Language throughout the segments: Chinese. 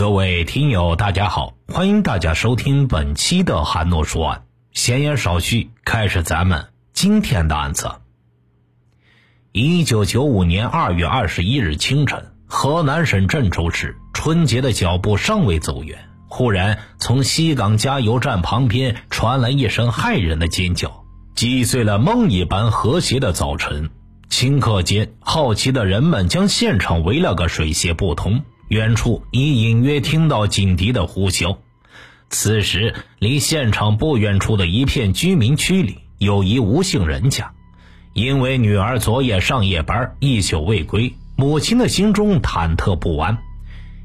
各位听友，大家好，欢迎大家收听本期的韩诺说案。闲言少叙，开始咱们今天的案子。一九九五年二月二十一日清晨，河南省郑州市，春节的脚步尚未走远，忽然从西港加油站旁边传来一声骇人的尖叫，击碎了梦一般和谐的早晨。顷刻间，好奇的人们将现场围了个水泄不通。远处已隐约听到警笛的呼啸。此时，离现场不远处的一片居民区里，有一吴姓人家。因为女儿昨夜上夜班一宿未归，母亲的心中忐忑不安。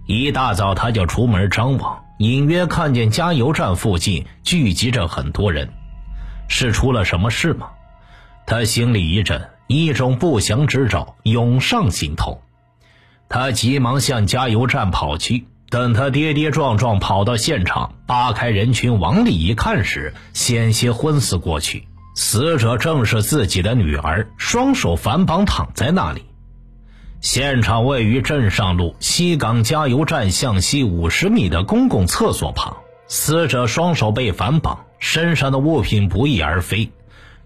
一大早，他就出门张望，隐约看见加油站附近聚集着很多人。是出了什么事吗？他心里一震，一种不祥之兆涌上心头。他急忙向加油站跑去。等他跌跌撞撞跑到现场，扒开人群往里一看时，险些昏死过去。死者正是自己的女儿，双手反绑躺在那里。现场位于镇上路西港加油站向西五十米的公共厕所旁。死者双手被反绑，身上的物品不翼而飞。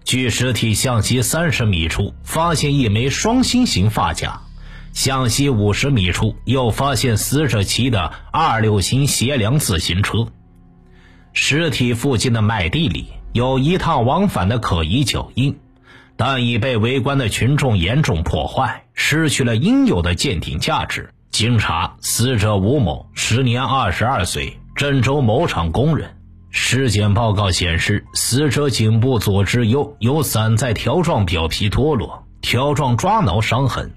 距尸体向西三十米处，发现一枚双心形发夹。向西五十米处，又发现死者骑的二六型斜梁自行车。尸体附近的麦地里有一趟往返的可疑脚印，但已被围观的群众严重破坏，失去了应有的鉴定价值。经查，死者吴某时年二十二岁，郑州某厂工人。尸检报告显示，死者颈部左肢右有散在条状表皮脱落、条状抓挠伤痕。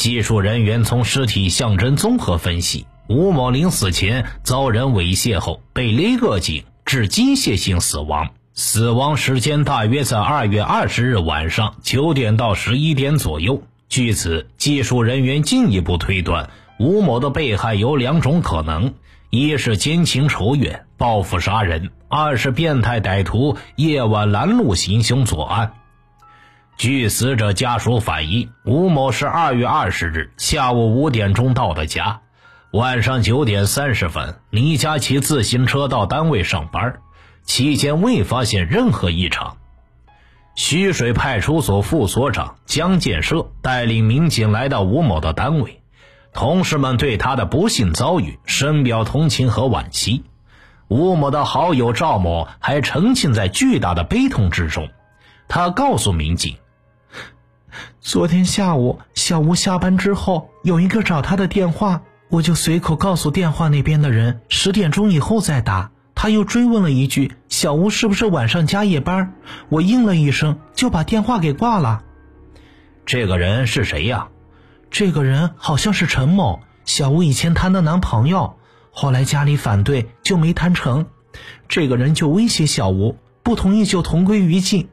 技术人员从尸体象征综合分析，吴某临死前遭人猥亵后被勒个颈致机械性死亡，死亡时间大约在二月二十日晚上九点到十一点左右。据此，技术人员进一步推断，吴某的被害有两种可能：一是奸情仇怨、报复杀人；二是变态歹徒夜晚拦路行凶作案。据死者家属反映，吴某是二月二十日下午五点钟到的家，晚上九点三十分离家骑自行车到单位上班，期间未发现任何异常。徐水派出所副所长江建设带领民警来到吴某的单位，同事们对他的不幸遭遇深表同情和惋惜。吴某的好友赵某还沉浸在巨大的悲痛之中，他告诉民警。昨天下午，小吴下班之后有一个找他的电话，我就随口告诉电话那边的人十点钟以后再打。他又追问了一句：“小吴是不是晚上加夜班？”我应了一声，就把电话给挂了。这个人是谁呀？这个人好像是陈某，小吴以前谈的男朋友，后来家里反对就没谈成。这个人就威胁小吴，不同意就同归于尽。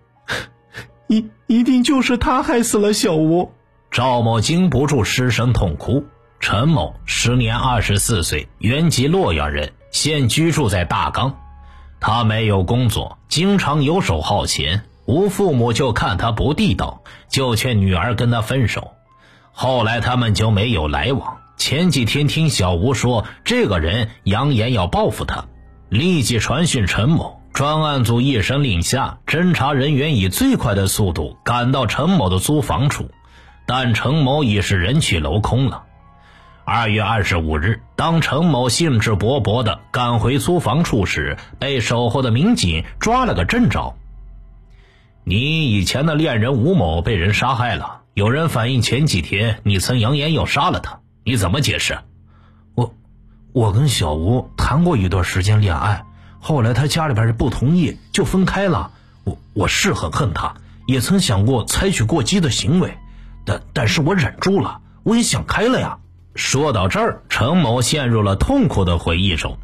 一一定就是他害死了小吴。赵某经不住失声痛哭。陈某时年二十四岁，原籍洛阳人，现居住在大冈。他没有工作，经常游手好闲。吴父母就看他不地道，就劝女儿跟他分手。后来他们就没有来往。前几天听小吴说，这个人扬言要报复他，立即传讯陈某。专案组一声令下，侦查人员以最快的速度赶到陈某的租房处，但陈某已是人去楼空了。二月二十五日，当陈某兴致勃勃地赶回租房处时，被守候的民警抓了个正着。你以前的恋人吴某被人杀害了，有人反映前几天你曾扬言要杀了他，你怎么解释？我，我跟小吴谈过一段时间恋爱。后来他家里边人不同意，就分开了。我我是很恨他，也曾想过采取过激的行为，但但是我忍住了，我也想开了呀。说到这儿，陈某陷入了痛苦的回忆中。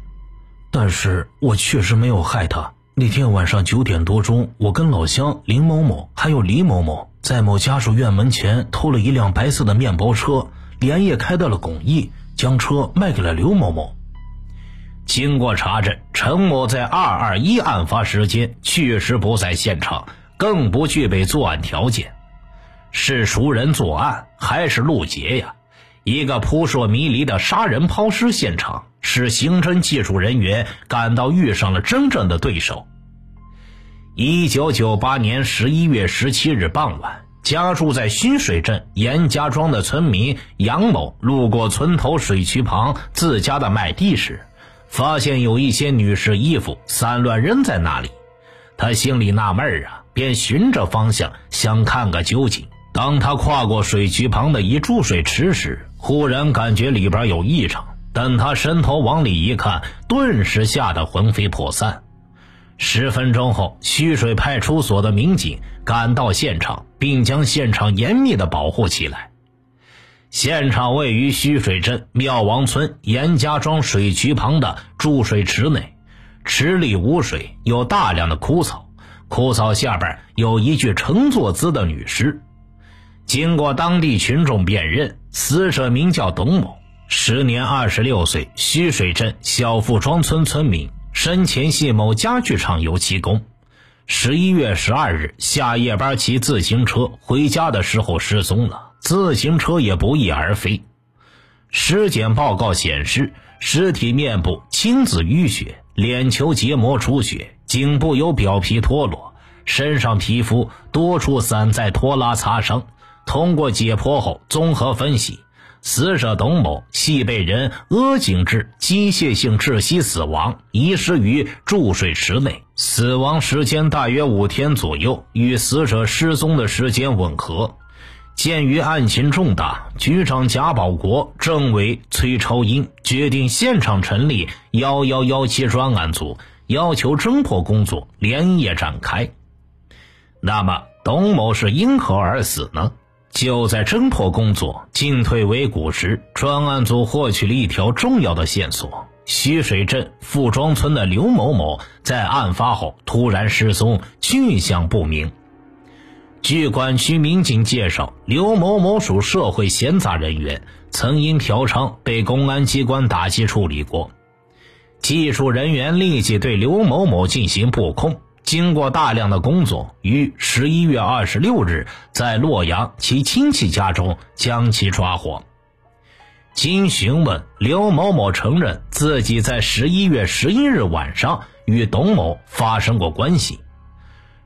但是我确实没有害他。那天晚上九点多钟，我跟老乡林某某还有李某某在某家属院门前偷了一辆白色的面包车，连夜开到了巩义，将车卖给了刘某某。经过查证，陈某在二二一案发时间确实不在现场，更不具备作案条件。是熟人作案还是路劫呀？一个扑朔迷离的杀人抛尸现场，使刑侦技术人员感到遇上了真正的对手。一九九八年十一月十七日傍晚。家住在新水镇严家庄的村民杨某路过村头水渠旁自家的麦地时，发现有一些女士衣服散乱扔在那里。他心里纳闷啊，便循着方向想看个究竟。当他跨过水渠旁的一注水池时，忽然感觉里边有异常。等他伸头往里一看，顿时吓得魂飞魄散。十分钟后，蓄水派出所的民警赶到现场，并将现场严密的保护起来。现场位于虚水镇庙王村严家庄水渠旁的注水池内，池里无水，有大量的枯草，枯草下边有一具呈坐姿的女尸。经过当地群众辨认，死者名叫董某，时年二十六岁，虚水镇小富庄村村民。生前系某家具厂油漆工，十一月十二日下夜班骑自行车回家的时候失踪了，自行车也不翼而飞。尸检报告显示，尸体面部青紫淤血，脸球结膜出血，颈部有表皮脱落，身上皮肤多处散在拖拉擦伤。通过解剖后综合分析。死者董某系被人扼颈致机械性窒息死亡，遗失于注水池内，死亡时间大约五天左右，与死者失踪的时间吻合。鉴于案情重大，局长贾保国、政委崔超英决定现场成立幺幺幺七专案组，要求侦破工作连夜展开。那么，董某是因何而死呢？就在侦破工作进退维谷时，专案组获取了一条重要的线索：徐水镇富庄村的刘某某在案发后突然失踪，去向不明。据管区民警介绍，刘某某属社会闲杂人员，曾因嫖娼被公安机关打击处理过。技术人员立即对刘某某进行布控。经过大量的工作，于十一月二十六日在洛阳其亲戚家中将其抓获。经询问，刘某某承认自己在十一月十一日晚上与董某发生过关系。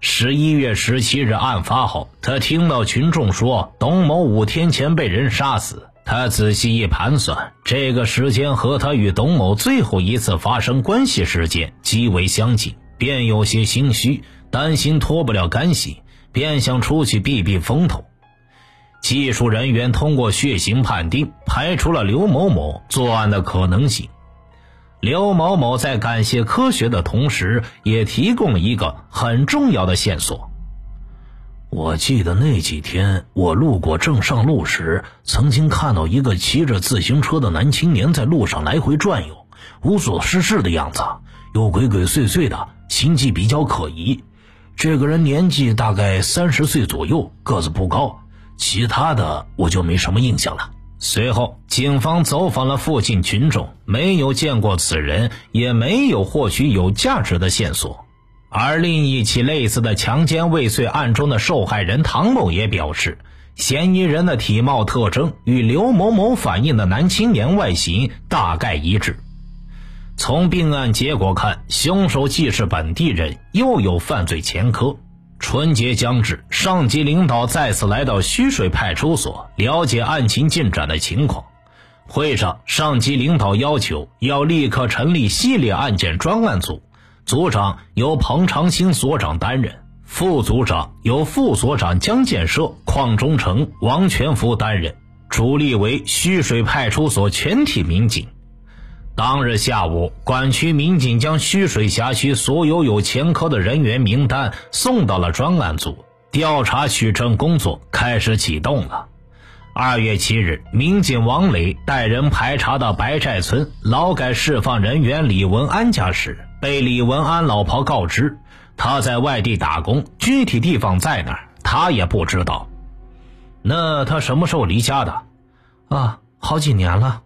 十一月十七日案发后，他听到群众说董某五天前被人杀死，他仔细一盘算，这个时间和他与董某最后一次发生关系时间极为相近。便有些心虚，担心脱不了干系，便想出去避避风头。技术人员通过血型判定，排除了刘某某作案的可能性。刘某某在感谢科学的同时，也提供了一个很重要的线索。我记得那几天我路过正上路时，曾经看到一个骑着自行车的男青年在路上来回转悠，无所事事的样子，又鬼鬼祟祟的。心迹比较可疑，这个人年纪大概三十岁左右，个子不高，其他的我就没什么印象了。随后，警方走访了附近群众，没有见过此人，也没有获取有价值的线索。而另一起类似的强奸未遂案中的受害人唐某也表示，嫌疑人的体貌特征与刘某某反映的男青年外形大概一致。从并案结果看，凶手既是本地人，又有犯罪前科。春节将至，上级领导再次来到须水派出所了解案情进展的情况。会上，上级领导要求要立刻成立系列案件专案组，组长由彭长兴所长担任，副组长由副所长江建设、邝忠诚、王全福担任，主力为须水派出所全体民警。当日下午，管区民警将虚水辖区所有有前科的人员名单送到了专案组，调查取证工作开始启动了。二月七日，民警王磊带人排查到白寨村劳改释放人员李文安家时，被李文安老婆告知他在外地打工，具体地方在哪儿他也不知道。那他什么时候离家的？啊，好几年了。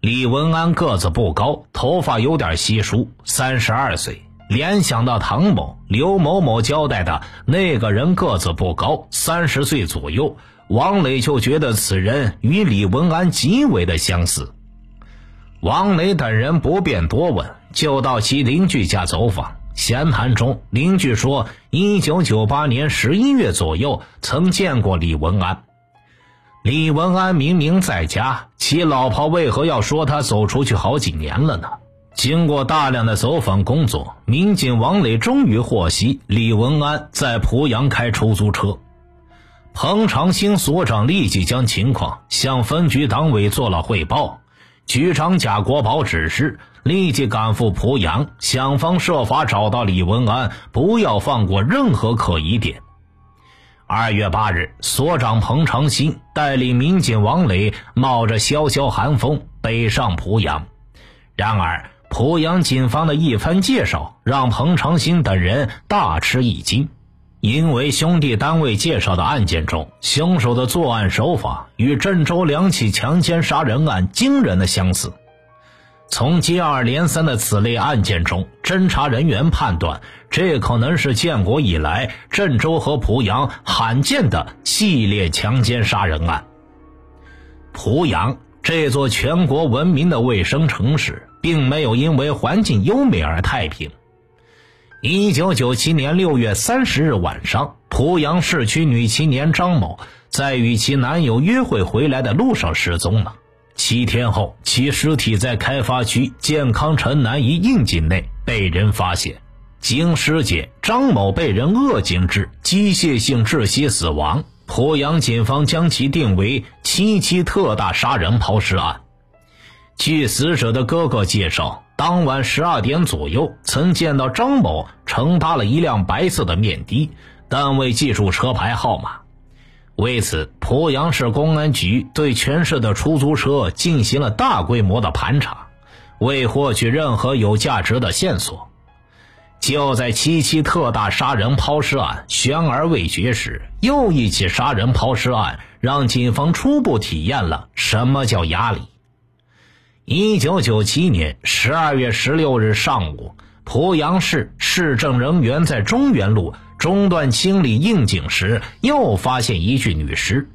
李文安个子不高，头发有点稀疏，三十二岁。联想到唐某、刘某某交代的那个人个子不高，三十岁左右，王磊就觉得此人与李文安极为的相似。王磊等人不便多问，就到其邻居家走访。闲谈中，邻居说，一九九八年十一月左右曾见过李文安。李文安明明在家，其老婆为何要说他走出去好几年了呢？经过大量的走访工作，民警王磊终于获悉李文安在濮阳开出租车。彭长兴所长立即将情况向分局党委做了汇报，局长贾国宝指示立即赶赴濮阳，想方设法找到李文安，不要放过任何可疑点。二月八日，所长彭长兴带领民警王磊冒着萧萧寒风北上濮阳，然而。濮阳警方的一番介绍让彭长兴等人大吃一惊，因为兄弟单位介绍的案件中，凶手的作案手法与郑州两起强奸杀人案惊人的相似。从接二连三的此类案件中，侦查人员判断，这可能是建国以来郑州和濮阳罕见的系列强奸杀人案。濮阳这座全国闻名的卫生城市。并没有因为环境优美而太平。一九九七年六月三十日晚上，濮阳市区女青年张某在与其男友约会回来的路上失踪了。七天后，其尸体在开发区健康城南一窨井内被人发现。经尸检，张某被人扼颈致机械性窒息死亡。濮阳警方将其定为七七特大杀人抛尸案。据死者的哥哥介绍，当晚十二点左右，曾见到张某乘搭了一辆白色的面的，但未记住车牌号码。为此，濮阳市公安局对全市的出租车进行了大规模的盘查，未获取任何有价值的线索。就在七七特大杀人抛尸案悬而未决时，又一起杀人抛尸案让警方初步体验了什么叫压力。一九九七年十二月十六日上午，濮阳市市政人员在中原路中段清理窨井时，又发现一具女尸。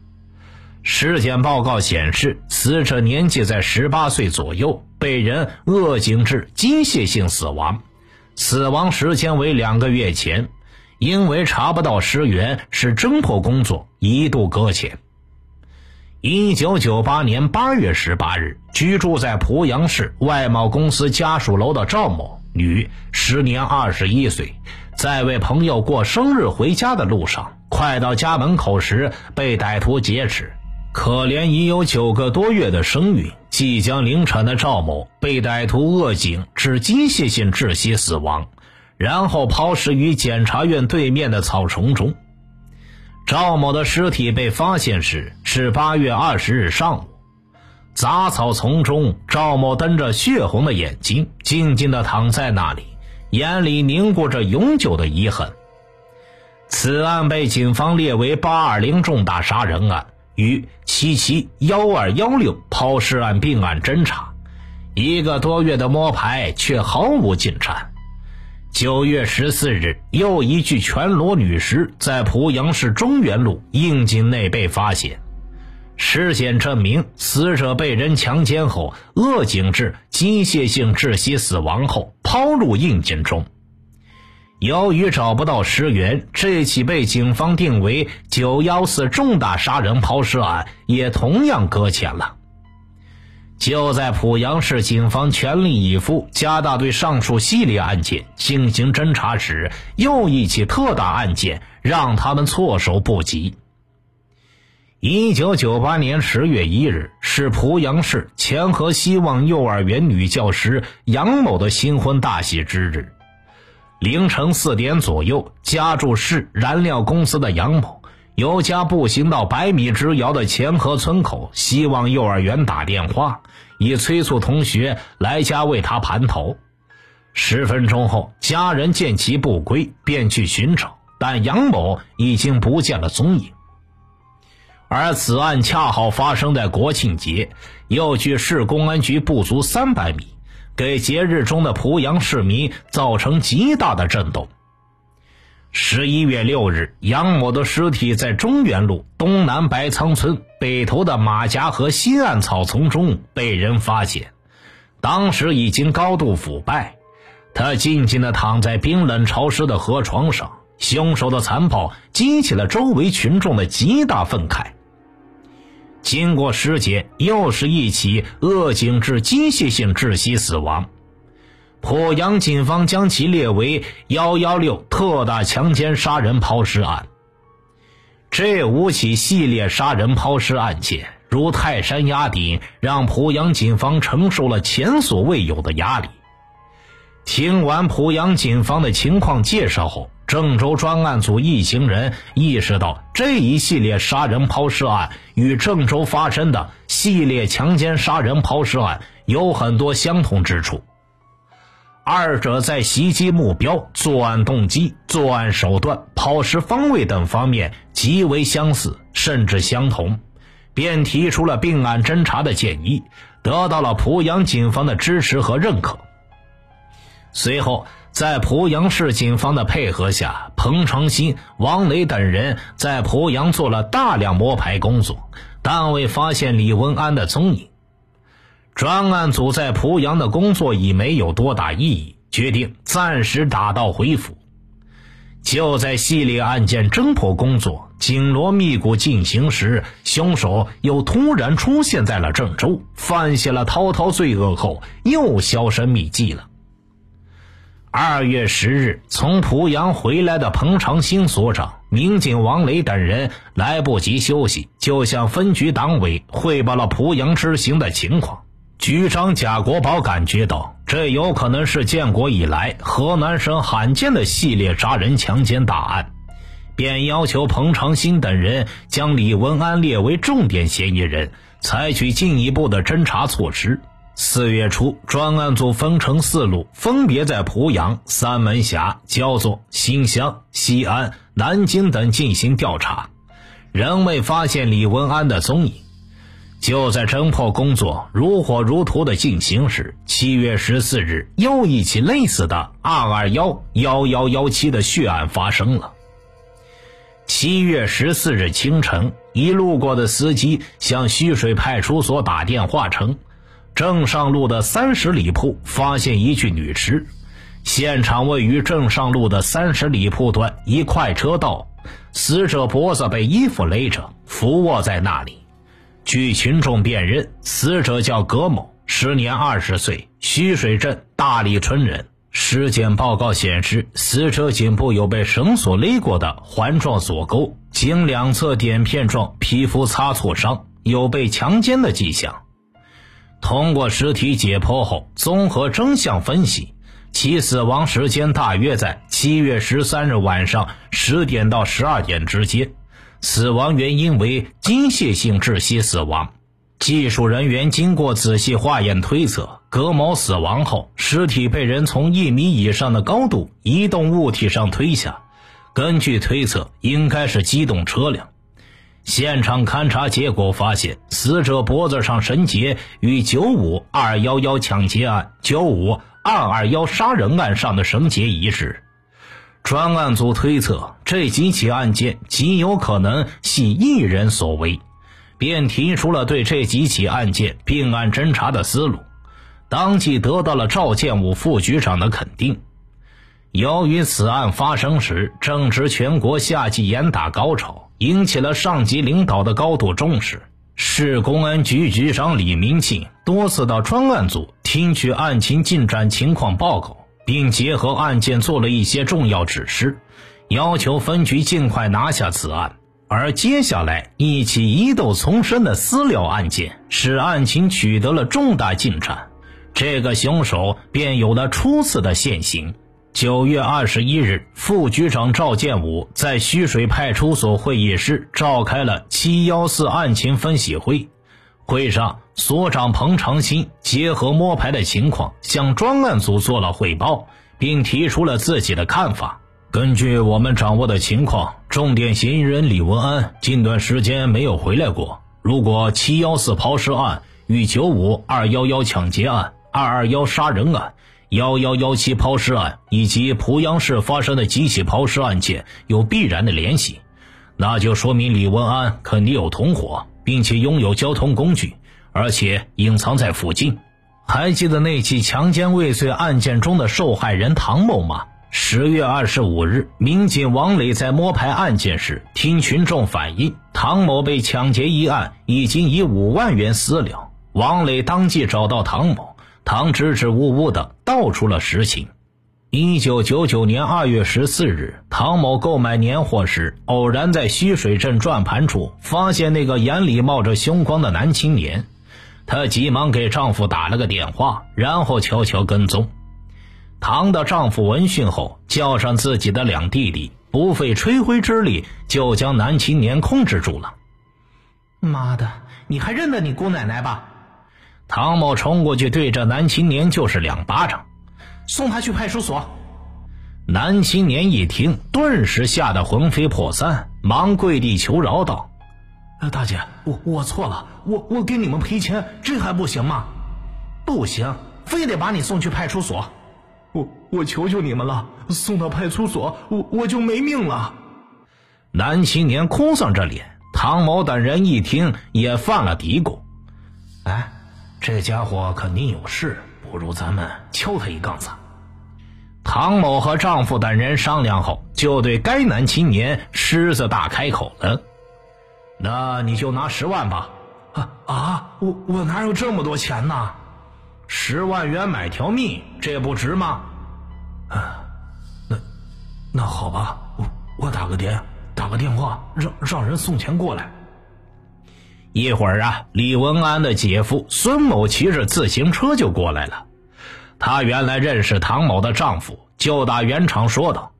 尸检报告显示，死者年纪在十八岁左右，被人扼颈致机械性死亡，死亡时间为两个月前。因为查不到尸源，使侦破工作一度搁浅。一九九八年八月十八日，居住在濮阳市外贸公司家属楼的赵某，女，时年二十一岁，在为朋友过生日回家的路上，快到家门口时被歹徒劫持。可怜已有九个多月的身孕、即将临产的赵某，被歹徒扼颈致机械性窒息死亡，然后抛尸于检察院对面的草丛中。赵某的尸体被发现时是八月二十日上午，杂草丛中，赵某瞪着血红的眼睛，静静地躺在那里，眼里凝固着永久的遗恨。此案被警方列为八二零重大杀人案，与七七幺二幺六抛尸案并案侦查，一个多月的摸排却毫无进展。九月十四日，又一具全裸女尸在濮阳市中原路窨井内被发现。尸检证明，死者被人强奸后扼颈致机械性窒息死亡后抛入窨井中。由于找不到尸源，这起被警方定为“九幺四”重大杀人抛尸案也同样搁浅了。就在濮阳市警方全力以赴、加大对上述系列案件进行侦查时，又一起特大案件让他们措手不及。一九九八年十月一日是濮阳市前河希望幼儿园女教师杨某的新婚大喜之日。凌晨四点左右，家住市燃料公司的杨某。由家步行到百米之遥的前河村口希望幼儿园打电话，以催促同学来家为他盘头。十分钟后，家人见其不归，便去寻找，但杨某已经不见了踪影。而此案恰好发生在国庆节，又距市公安局不足三百米，给节日中的濮阳市民造成极大的震动。十一月六日，杨某的尸体在中原路东南白仓村北头的马家河西岸草丛中被人发现，当时已经高度腐败。他静静地躺在冰冷潮湿的河床上，凶手的残暴激起了周围群众的极大愤慨。经过尸检，又是一起恶警致机械性窒息死亡。濮阳警方将其列为“幺幺六”特大强奸杀人抛尸案。这五起系列杀人抛尸案件如泰山压顶，让濮阳警方承受了前所未有的压力。听完濮阳警方的情况介绍后，郑州专案组一行人意识到，这一系列杀人抛尸案与郑州发生的系列强奸杀人抛尸案有很多相同之处。二者在袭击目标、作案动机、作案手段、抛尸方位等方面极为相似，甚至相同，便提出了并案侦查的建议，得到了濮阳警方的支持和认可。随后，在濮阳市警方的配合下，彭长新、王磊等人在濮阳做了大量摸排工作，但未发现李文安的踪影。专案组在濮阳的工作已没有多大意义，决定暂时打道回府。就在系列案件侦破工作紧锣密鼓进行时，凶手又突然出现在了郑州，犯下了滔滔罪恶后又销声匿迹了。二月十日，从濮阳回来的彭长兴所长、民警王雷等人来不及休息，就向分局党委汇报了濮阳之行的情况。局长贾国宝感觉到，这有可能是建国以来河南省罕见的系列杀人强奸大案，便要求彭长兴等人将李文安列为重点嫌疑人，采取进一步的侦查措施。四月初，专案组分成四路，分别在濮阳、三门峡、焦作、新乡、西安、南京等进行调查，仍未发现李文安的踪影。就在侦破工作如火如荼的进行时，七月十四日，又一起类似的“二二幺幺幺幺七”的血案发生了。七月十四日清晨，一路过的司机向徐水派出所打电话称，正上路的三十里铺发现一具女尸，现场位于正上路的三十里铺段一快车道，死者脖子被衣服勒着，伏卧在那里。据群众辨认，死者叫葛某，时年二十岁，徐水镇大里村人。尸检报告显示，死者颈部有被绳索勒过的环状锁沟，颈两侧点片状皮肤擦挫伤，有被强奸的迹象。通过尸体解剖后，综合真相分析，其死亡时间大约在七月十三日晚上十点到十二点之间。死亡原因为机械性窒息死亡。技术人员经过仔细化验推测，葛某死亡后，尸体被人从一米以上的高度移动物体上推下。根据推测，应该是机动车辆。现场勘查结果发现，死者脖子上绳结与九五二幺幺抢劫案、九五二二幺杀人案上的绳结一致。专案组推测，这几起案件极有可能系一人所为，便提出了对这几起案件并案侦查的思路，当即得到了赵建武副局长的肯定。由于此案发生时正值全国夏季严打高潮，引起了上级领导的高度重视，市公安局局长李明庆多次到专案组听取案情进展情况报告。并结合案件做了一些重要指示，要求分局尽快拿下此案。而接下来一起疑窦丛生的私了案件，使案情取得了重大进展，这个凶手便有了初次的现形。九月二十一日，副局长赵建武在徐水派出所会议室召开了七幺四案情分析会。会上，所长彭长新结合摸排的情况，向专案组做了汇报，并提出了自己的看法。根据我们掌握的情况，重点嫌疑人李文安近段时间没有回来过。如果七幺四抛尸案与九五二幺幺抢劫案、二二幺杀人案幺幺幺七抛尸案以及濮阳市发生的几起抛尸案件有必然的联系，那就说明李文安肯定有同伙，并且拥有交通工具，而且隐藏在附近。还记得那起强奸未遂案件中的受害人唐某吗？十月二十五日，民警王磊在摸排案件时，听群众反映唐某被抢劫一案已经以五万元私了。王磊当即找到唐某，唐支支吾吾的道出了实情。一九九九年二月十四日，唐某购买年货时，偶然在溪水镇转盘处发现那个眼里冒着凶光的男青年，她急忙给丈夫打了个电话，然后悄悄跟踪。唐的丈夫闻讯后，叫上自己的两弟弟，不费吹灰之力就将男青年控制住了。妈的，你还认得你姑奶奶吧？唐某冲过去，对着男青年就是两巴掌，送他去派出所。男青年一听，顿时吓得魂飞魄散，忙跪地求饶道：“大姐，我我错了，我我给你们赔钱，这还不行吗？不行，非得把你送去派出所。”我我求求你们了，送到派出所，我我就没命了。男青年哭丧着脸，唐某等人一听也犯了嘀咕：“哎，这家伙肯定有事，不如咱们敲他一杠子。”唐某和丈夫等人商量后，就对该男青年狮子大开口了：“那你就拿十万吧。”啊啊！我我哪有这么多钱呢？十万元买条命，这不值吗？啊，那那好吧，我我打个电打个电话，让让人送钱过来。一会儿啊，李文安的姐夫孙某骑着自行车就过来了。他原来认识唐某的丈夫，就打圆场说道：“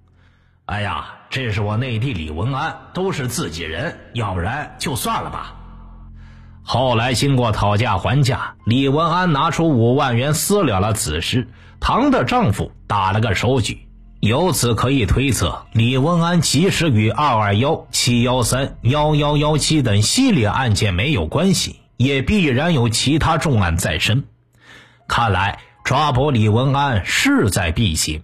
哎呀，这是我内弟李文安，都是自己人，要不然就算了吧。”后来经过讨价还价，李文安拿出五万元私了了此事，唐的丈夫打了个手举。由此可以推测，李文安即使与二二幺、七幺三、幺幺幺七等系列案件没有关系，也必然有其他重案在身。看来抓捕李文安势在必行。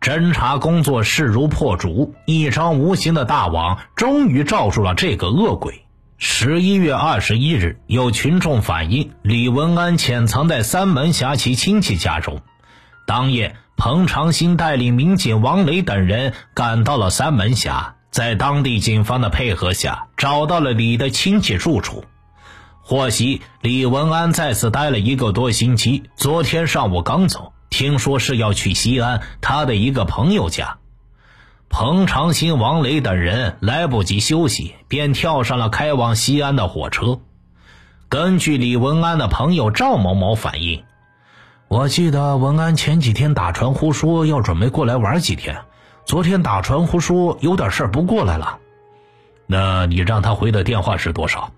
侦查工作势如破竹，一张无形的大网终于罩住了这个恶鬼。十一月二十一日，有群众反映李文安潜藏在三门峡其亲戚家中。当夜，彭长兴带领民警王磊等人赶到了三门峡，在当地警方的配合下，找到了李的亲戚住处。获悉李文安在此待了一个多星期，昨天上午刚走，听说是要去西安他的一个朋友家。彭长兴、王雷等人来不及休息，便跳上了开往西安的火车。根据李文安的朋友赵某某反映，我记得文安前几天打传呼说要准备过来玩几天，昨天打传呼说有点事不过来了。那你让他回的电话是多少？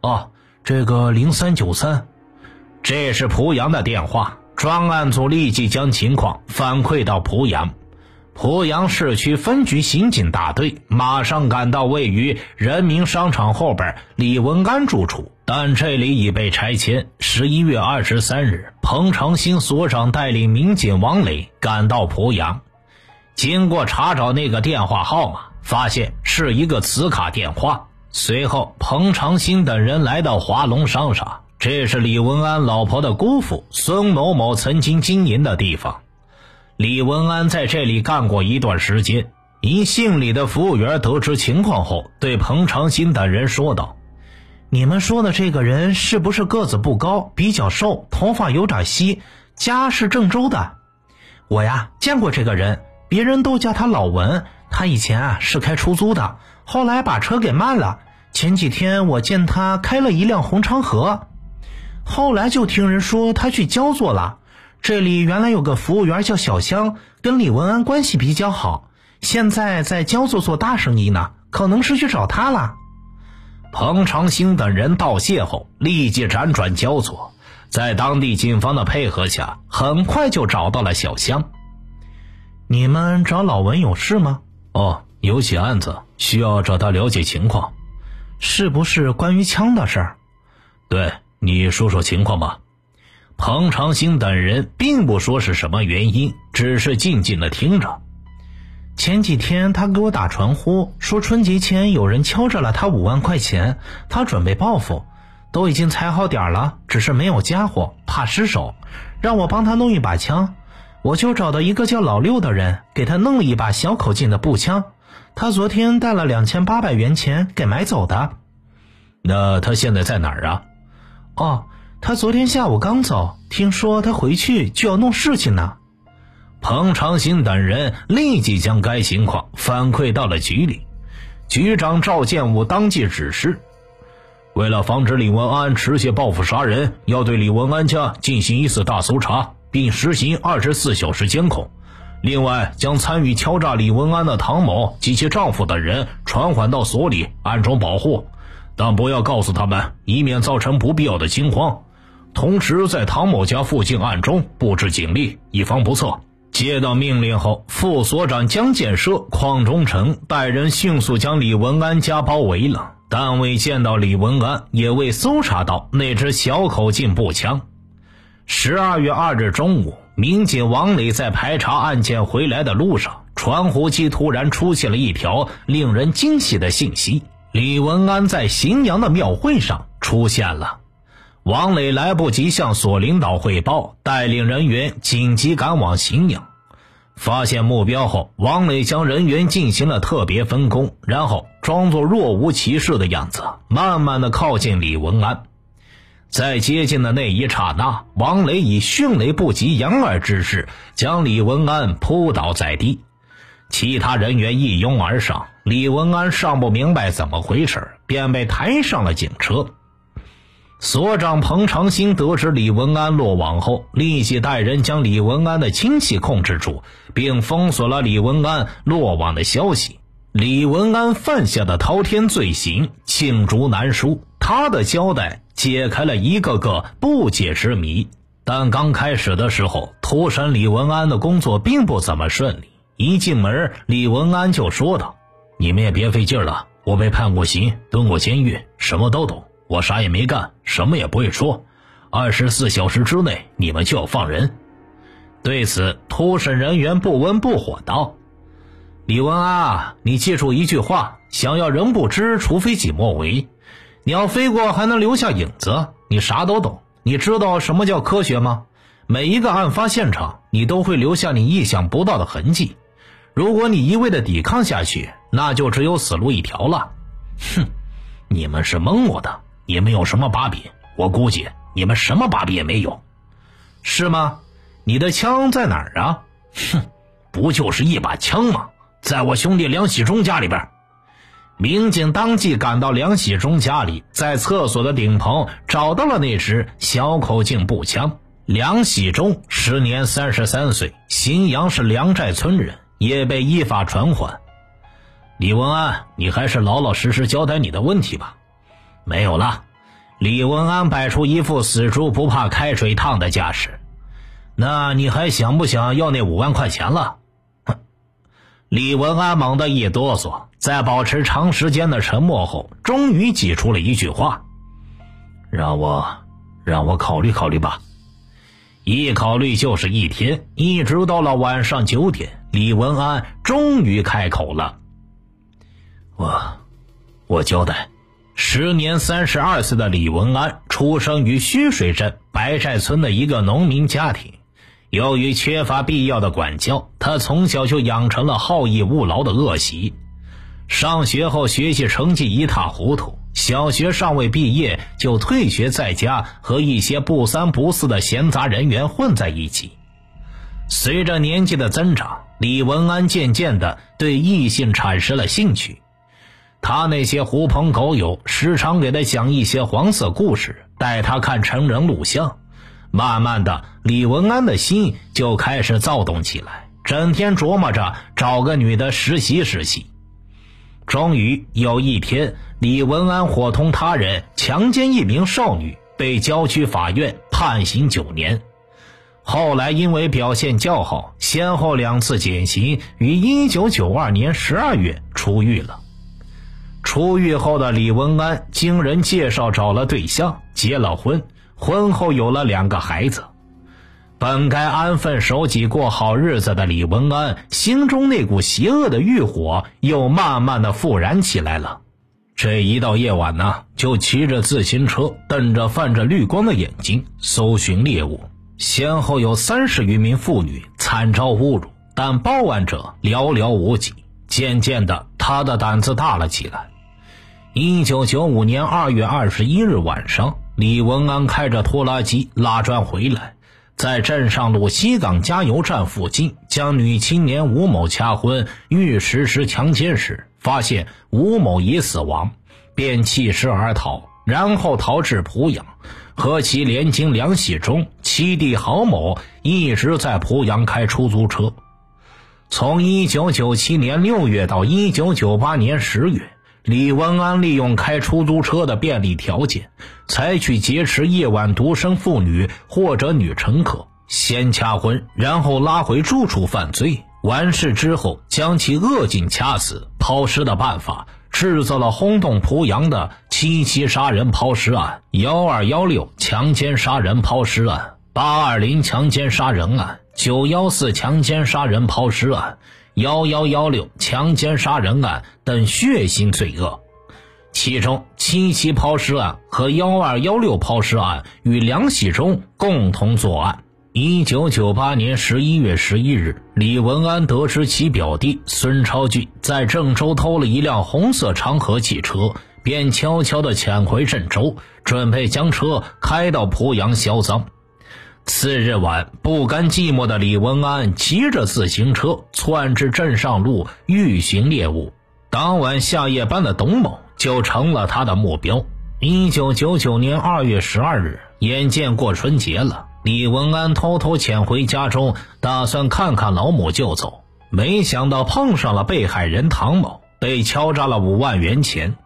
哦，这个零三九三，这是濮阳的电话。专案组立即将情况反馈到濮阳。濮阳市区分局刑警大队马上赶到位于人民商场后边李文安住处，但这里已被拆迁。十一月二十三日，彭长兴所长带领民警王磊赶到濮阳，经过查找那个电话号码，发现是一个磁卡电话。随后，彭长兴等人来到华龙商场，这是李文安老婆的姑父孙某某曾经经营的地方。李文安在这里干过一段时间。一姓李的服务员得知情况后，对彭长兴等人说道：“你们说的这个人是不是个子不高，比较瘦，头发有点稀，家是郑州的？我呀见过这个人，别人都叫他老文。他以前啊是开出租的，后来把车给卖了。前几天我见他开了一辆红昌河，后来就听人说他去焦作了。”这里原来有个服务员叫小香，跟李文安关系比较好，现在在焦作做大生意呢，可能是去找他了。彭长兴等人道谢后，立即辗转焦作，在当地警方的配合下，很快就找到了小香。你们找老文有事吗？哦，有起案子需要找他了解情况，是不是关于枪的事儿？对，你说说情况吧。彭长兴等人并不说是什么原因，只是静静的听着。前几天他给我打传呼，说春节前有人敲诈了他五万块钱，他准备报复，都已经踩好点了，只是没有家伙，怕失手，让我帮他弄一把枪。我就找到一个叫老六的人，给他弄了一把小口径的步枪。他昨天带了两千八百元钱给买走的。那他现在在哪儿啊？哦。他昨天下午刚走，听说他回去就要弄事情呢。彭长兴等人立即将该情况反馈到了局里，局长赵建武当即指示：为了防止李文安持续报复杀人，要对李文安家进行一次大搜查，并实行二十四小时监控。另外，将参与敲诈李文安的唐某及其丈夫等人传唤到所里，暗中保护，但不要告诉他们，以免造成不必要的惊慌。同时，在唐某家附近暗中布置警力，以防不测。接到命令后，副所长江建设、邝忠诚带人迅速将李文安家包围了，但未见到李文安，也未搜查到那支小口径步枪。十二月二日中午，民警王磊在排查案件回来的路上，传呼机突然出现了一条令人惊喜的信息：李文安在荥阳的庙会上出现了。王磊来不及向所领导汇报，带领人员紧急赶往荥阳。发现目标后，王磊将人员进行了特别分工，然后装作若无其事的样子，慢慢的靠近李文安。在接近的那一刹那，王磊以迅雷不及掩耳之势将李文安扑倒在地，其他人员一拥而上，李文安尚不明白怎么回事，便被抬上了警车。所长彭长兴得知李文安落网后，立即带人将李文安的亲戚控制住，并封锁了李文安落网的消息。李文安犯下的滔天罪行罄竹难书，他的交代解开了一个个不解之谜。但刚开始的时候，突审李文安的工作并不怎么顺利。一进门，李文安就说道：“你们也别费劲了，我被判过刑，蹲过监狱，什么都懂。”我啥也没干，什么也不会说。二十四小时之内，你们就要放人。对此，突审人员不温不火道：“李文安，你记住一句话：想要人不知，除非己莫为。鸟飞过还能留下影子，你啥都懂。你知道什么叫科学吗？每一个案发现场，你都会留下你意想不到的痕迹。如果你一味的抵抗下去，那就只有死路一条了。哼，你们是蒙我的。”你们有什么把柄？我估计你们什么把柄也没有，是吗？你的枪在哪儿啊？哼，不就是一把枪吗？在我兄弟梁喜忠家里边。民警当即赶到梁喜忠家里，在厕所的顶棚找到了那支小口径步枪。梁喜忠时年三十三岁，荥阳市梁寨村人，也被依法传唤。李文安，你还是老老实实交代你的问题吧。没有了，李文安摆出一副死猪不怕开水烫的架势。那你还想不想要那五万块钱了？哼！李文安猛地一哆嗦，在保持长时间的沉默后，终于挤出了一句话：“让我，让我考虑考虑吧。”一考虑就是一天，一直到了晚上九点，李文安终于开口了：“我，我交代。”时年三十二岁的李文安出生于须水镇白寨村的一个农民家庭。由于缺乏必要的管教，他从小就养成了好逸恶劳的恶习。上学后学习成绩一塌糊涂，小学尚未毕业就退学在家，和一些不三不四的闲杂人员混在一起。随着年纪的增长，李文安渐渐的对异性产生了兴趣。他那些狐朋狗友时常给他讲一些黄色故事，带他看成人录像。慢慢的，李文安的心就开始躁动起来，整天琢磨着找个女的实习实习。终于有一天，李文安伙同他人强奸一名少女，被郊区法院判刑九年。后来因为表现较好，先后两次减刑，于一九九二年十二月出狱了。出狱后的李文安经人介绍找了对象，结了婚，婚后有了两个孩子。本该安分守己过好日子的李文安，心中那股邪恶的欲火又慢慢的复燃起来了。这一到夜晚呢，就骑着自行车，瞪着泛着绿光的眼睛，搜寻猎物。先后有三十余名妇女惨遭侮辱，但报案者寥寥无几。渐渐的，他的胆子大了起来。一九九五年二月二十一日晚上，李文安开着拖拉机拉砖回来，在镇上路西港加油站附近将女青年吴某掐昏，欲实施强奸时，发现吴某已死亡，便弃尸而逃，然后逃至濮阳。和其连经梁喜忠、七弟郝某一直在濮阳开出租车。从一九九七年六月到一九九八年十月，李文安利用开出租车的便利条件，采取劫持夜晚独身妇女或者女乘客，先掐昏，然后拉回住处犯罪。完事之后，将其扼颈掐死、抛尸的办法。制造了轰动濮阳的七七杀人抛尸案、幺二幺六强奸杀人抛尸案、八二零强奸杀人案、九幺四强奸杀人抛尸案、幺幺幺六强奸杀人案等血腥罪恶。其中，七七抛尸案和幺二幺六抛尸案与梁喜忠共同作案。一九九八年十一月十一日，李文安得知其表弟孙超俊在郑州偷了一辆红色长河汽车，便悄悄地潜回郑州，准备将车开到濮阳销赃。次日晚，不甘寂寞的李文安骑着自行车窜至镇上路，欲寻猎物。当晚下夜班的董某就成了他的目标。一九九九年二月十二日，眼见过春节了。李文安偷偷潜回家中，打算看看老母就走。没想到碰上了被害人唐某，被敲诈了五万元钱。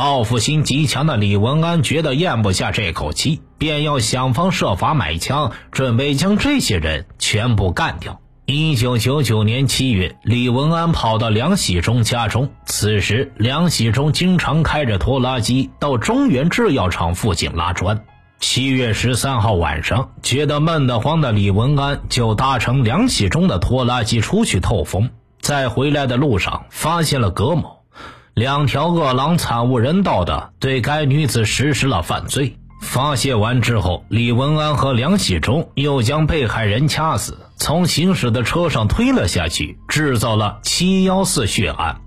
报复心极强的李文安觉得咽不下这口气，便要想方设法买枪，准备将这些人全部干掉。一九九九年七月，李文安跑到梁喜忠家中，此时梁喜忠经常开着拖拉机到中原制药厂附近拉砖。七月十三号晚上，觉得闷得慌的李文安就搭乘梁喜忠的拖拉机出去透风。在回来的路上，发现了葛某，两条恶狼惨无人道的对该女子实施了犯罪。发泄完之后，李文安和梁喜忠又将被害人掐死，从行驶的车上推了下去，制造了七幺四血案。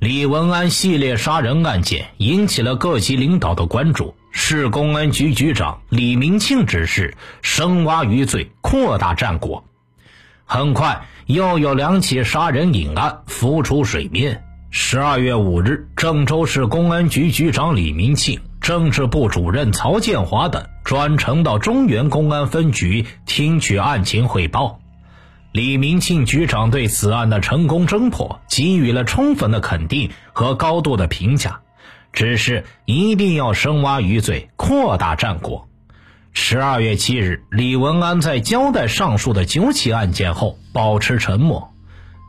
李文安系列杀人案件引起了各级领导的关注。市公安局局长李明庆指示深挖余罪，扩大战果。很快，又有两起杀人隐案浮出水面。十二月五日，郑州市公安局局长李明庆、政治部主任曹建华等专程到中原公安分局听取案情汇报。李明庆局长对此案的成功侦破给予了充分的肯定和高度的评价。只是一定要深挖余罪，扩大战果。十二月七日，李文安在交代上述的九起案件后，保持沉默。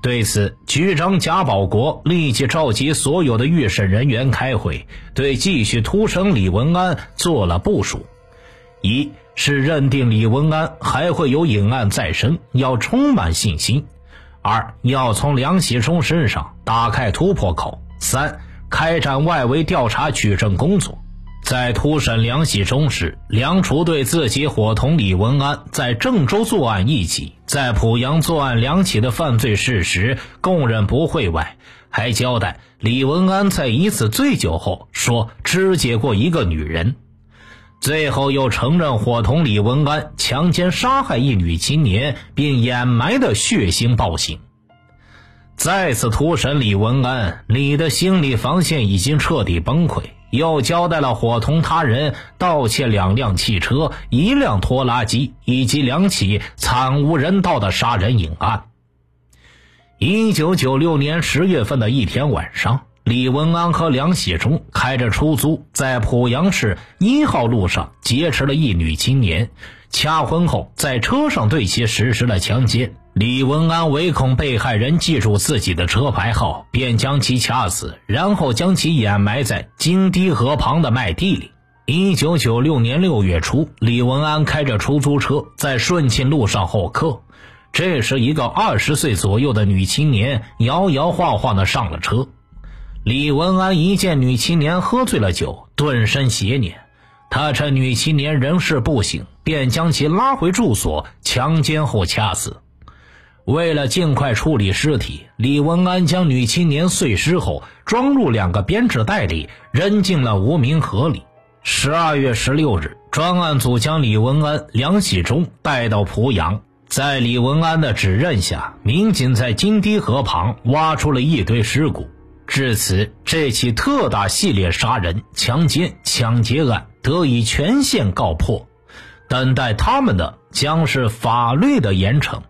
对此，局长贾保国立即召集所有的预审人员开会，对继续突审李文安做了部署：一是认定李文安还会有隐案再生，要充满信心；二要从梁喜忠身上打开突破口；三。开展外围调查取证工作，在突审梁喜忠时，梁除对自己伙同李文安在郑州作案一起，在濮阳作案两起的犯罪事实供认不讳外，还交代李文安在一次醉酒后说肢解过一个女人，最后又承认伙同李文安强奸杀害一女青年并掩埋的血腥暴行。再次突审李文安，李的心理防线已经彻底崩溃，又交代了伙同他人盗窃两辆汽车、一辆拖拉机以及两起惨无人道的杀人隐案。一九九六年十月份的一天晚上，李文安和梁喜忠开着出租，在濮阳市一号路上劫持了一女青年，掐昏后在车上对其实施了强奸。李文安唯恐被害人记住自己的车牌号，便将其掐死，然后将其掩埋在金堤河旁的麦地里。一九九六年六月初，李文安开着出租车在顺庆路上候客。这时，一个二十岁左右的女青年摇摇晃晃的上了车。李文安一见女青年喝醉了酒，顿生邪念。他趁女青年人事不省，便将其拉回住所，强奸后掐死。为了尽快处理尸体，李文安将女青年碎尸后装入两个编织袋里，扔进了无名河里。十二月十六日，专案组将李文安、梁喜忠带到濮阳，在李文安的指认下，民警在金堤河旁挖出了一堆尸骨。至此，这起特大系列杀人、强奸、抢劫案得以全线告破。等待他们的将是法律的严惩。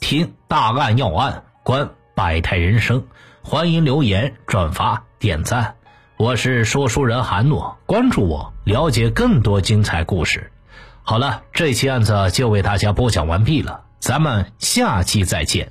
听大案要案，观百态人生，欢迎留言、转发、点赞。我是说书人韩诺，关注我，了解更多精彩故事。好了，这期案子就为大家播讲完毕了，咱们下期再见。